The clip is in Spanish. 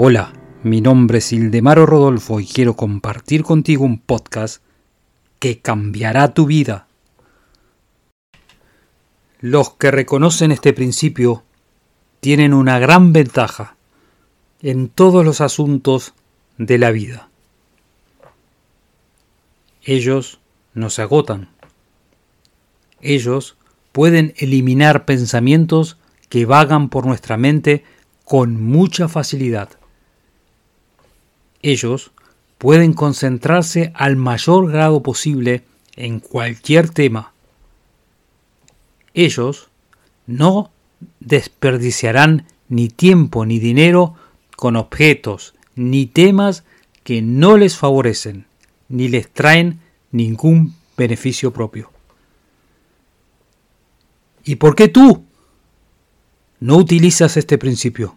Hola, mi nombre es Ildemaro Rodolfo y quiero compartir contigo un podcast que cambiará tu vida. Los que reconocen este principio tienen una gran ventaja en todos los asuntos de la vida. Ellos no se agotan. Ellos pueden eliminar pensamientos que vagan por nuestra mente con mucha facilidad. Ellos pueden concentrarse al mayor grado posible en cualquier tema. Ellos no desperdiciarán ni tiempo ni dinero con objetos ni temas que no les favorecen ni les traen ningún beneficio propio. ¿Y por qué tú no utilizas este principio?